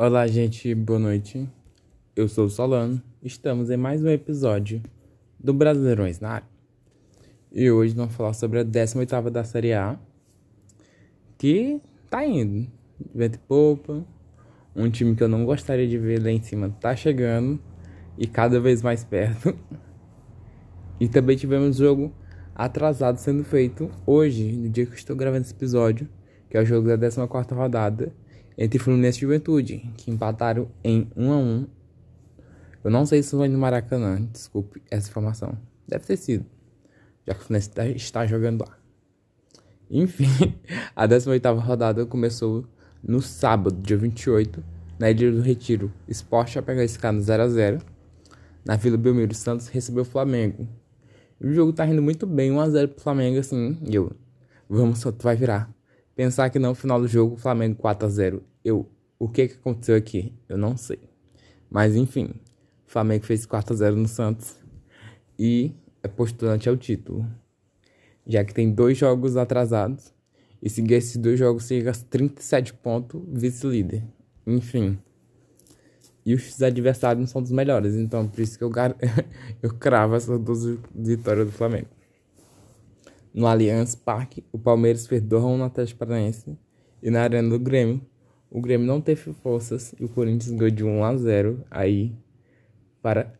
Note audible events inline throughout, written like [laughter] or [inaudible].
Olá, gente, boa noite. Eu sou o Solano. Estamos em mais um episódio do Brasileirões na área. E hoje vamos falar sobre a 18 da Série A, que tá indo. Vento e popa. Um time que eu não gostaria de ver lá em cima tá chegando e cada vez mais perto. E também tivemos jogo atrasado sendo feito hoje, no dia que eu estou gravando esse episódio, que é o jogo da 14 rodada entre Fluminense e Juventude, que empataram em 1 a 1. Eu não sei se foi no Maracanã, desculpe essa informação. Deve ter sido, já que o Fluminense tá, está jogando lá. Enfim, [laughs] a 18ª rodada começou no sábado, dia 28, na Ilha do Retiro. Esporte a pegar esse cara no 0x0. Na Vila Belmiro, Santos recebeu o Flamengo. O jogo tá indo muito bem, 1x0 pro Flamengo, assim. E eu, vamos, tu vai virar. Pensar que no final do jogo, Flamengo 4 a 0 Eu, o que que aconteceu aqui? Eu não sei. Mas enfim, Flamengo fez 4 a 0 no Santos e é postulante ao título. Já que tem dois jogos atrasados e se esses dois jogos chega a 37 pontos, vice-líder. Enfim. E os adversários não são dos melhores, então por isso que eu, gar... [laughs] eu cravo essas duas vitórias do Flamengo. No Allianz Parque, o Palmeiras fez 2 no Atlético Paranaense. E na Arena do Grêmio, o Grêmio não teve forças e o Corinthians ganhou de 1 a 0 aí para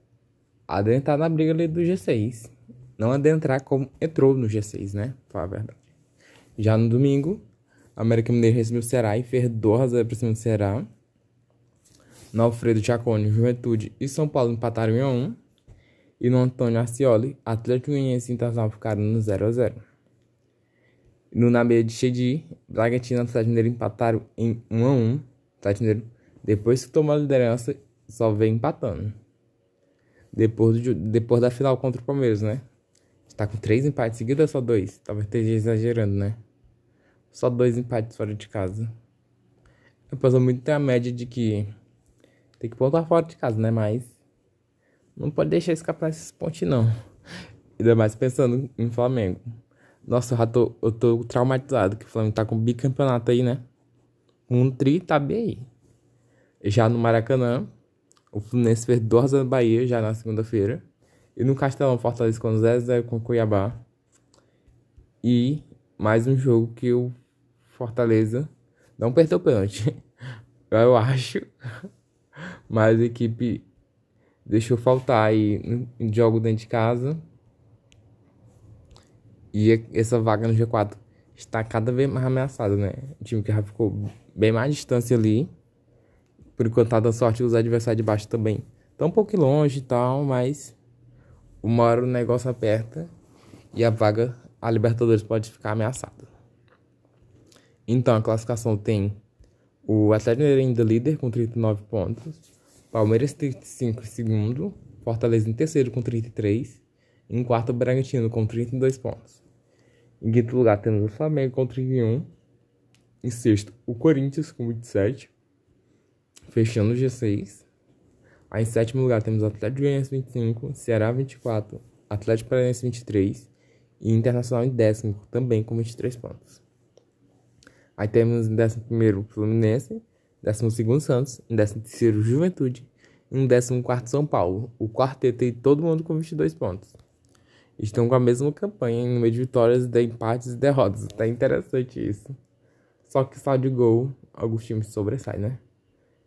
adentrar na briga ali do G6. Não adentrar como entrou no G6, né? Falar a verdade. Já no domingo, a América Mineiro recebeu o Ceará e fez 2 a 0 para cima do Ceará. No Alfredo Jacone, Juventude e São Paulo empataram em 1 a 1. E no Antônio Arcioli, Atlético Goianiense Internacional ficaram no 0 a 0. No Nabeia de Chedi, Bragantino e Atlético Mineiro empataram em 1 a 1. Atlético Mineiro, depois que tomou a liderança, só vem empatando. Depois, do, depois da final contra o Palmeiras, né? Está com três empates seguidos ou só dois? Talvez esteja exagerando, né? Só dois empates fora de casa. Eu passo muito tem a média de que tem que pontuar fora de casa, né? Mas não pode deixar escapar esses pontos, não. Ainda mais pensando em Flamengo. Nossa, eu já tô, eu tô traumatizado que o Flamengo tá com bicampeonato aí, né? Um tri tá bem aí. Já no Maracanã, o Fluminense fez 2 no Bahia já na segunda-feira. E no Castelão, Fortaleza com 0x0 com Cuiabá. E mais um jogo que o Fortaleza não perdeu o pênalti. [laughs] Eu acho. Mas a equipe deixou faltar aí em jogo dentro de casa. E essa vaga no G4 está cada vez mais ameaçada, né? O time que já ficou bem mais distância ali. Por enquanto tá dando sorte, os adversários de baixo também estão um pouco longe e tal, mas uma hora o negócio aperta e a vaga, a Libertadores pode ficar ameaçada. Então a classificação tem o Atlético Mineiro ainda líder com 39 pontos, Palmeiras 35 em segundo, Fortaleza em terceiro com 33, em quarto, o Bragantino com 32 pontos. Em quinto lugar, temos o Flamengo com 31. Em sexto, o Corinthians com 27. Fechando o G6. Aí em sétimo lugar, temos o Atlético Goianiense 25, Ceará 24, Atlético Paranaense 23 e Internacional em décimo, também com 23 pontos. Aí temos em décimo primeiro Fluminense, décimo segundo Santos, em décimo terceiro Juventude e em décimo quarto São Paulo. O quarteto tem todo mundo com 22 pontos estão com a mesma campanha em número de vitórias, de empates e derrotas. Tá interessante isso. Só que só de gol, alguns times sobressaem, né?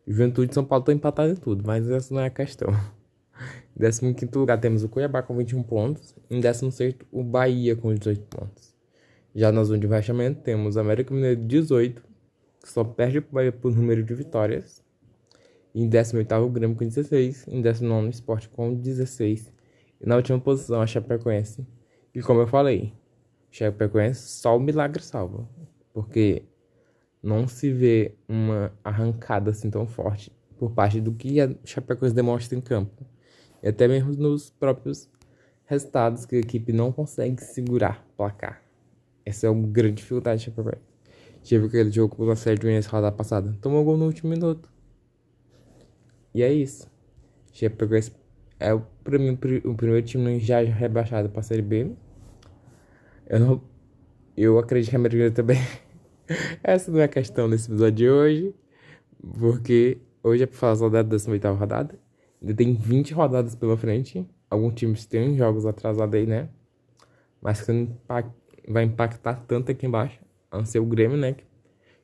Juventude e São Paulo estão empatados em tudo, mas essa não é a questão. [laughs] Em 15 lugar temos o Cuiabá com 21 pontos. Em 16 o Bahia com 18 pontos. Já na zona de rebaixamento temos América Mineiro 18, que só perde o Bahia por número de vitórias. Em 18 o Grêmio com 16. Em 19 o Sport com 16. E na última posição, a Chapecoense. E como eu falei, Chapecoense só o milagre salva. Porque não se vê uma arrancada assim tão forte por parte do que a Chapecoense demonstra em campo. E até mesmo nos próprios resultados que a equipe não consegue segurar placar. Essa é uma grande dificuldade da Chapecoense. Tive aquele jogo com o Atlético Goianiense rodada passada. Tomou gol no último minuto. E é isso. Chapecoense é o, mim, o primeiro time já rebaixado para a Série B. Eu, não, eu acredito que a América também. [laughs] Essa não é a questão desse episódio de hoje. Porque Hoje é pra falar só da 18 rodada. Ainda tem 20 rodadas pela frente. Alguns times têm jogos atrasados aí, né? Mas que não vai impactar tanto aqui embaixo. A não ser o Grêmio, né? Que,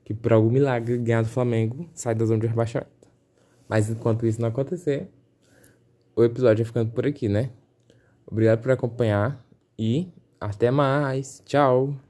que por algum milagre ganhar do Flamengo sai da zona de rebaixamento. Mas enquanto isso não acontecer, o episódio vai ficando por aqui, né? Obrigado por acompanhar e até mais. Tchau!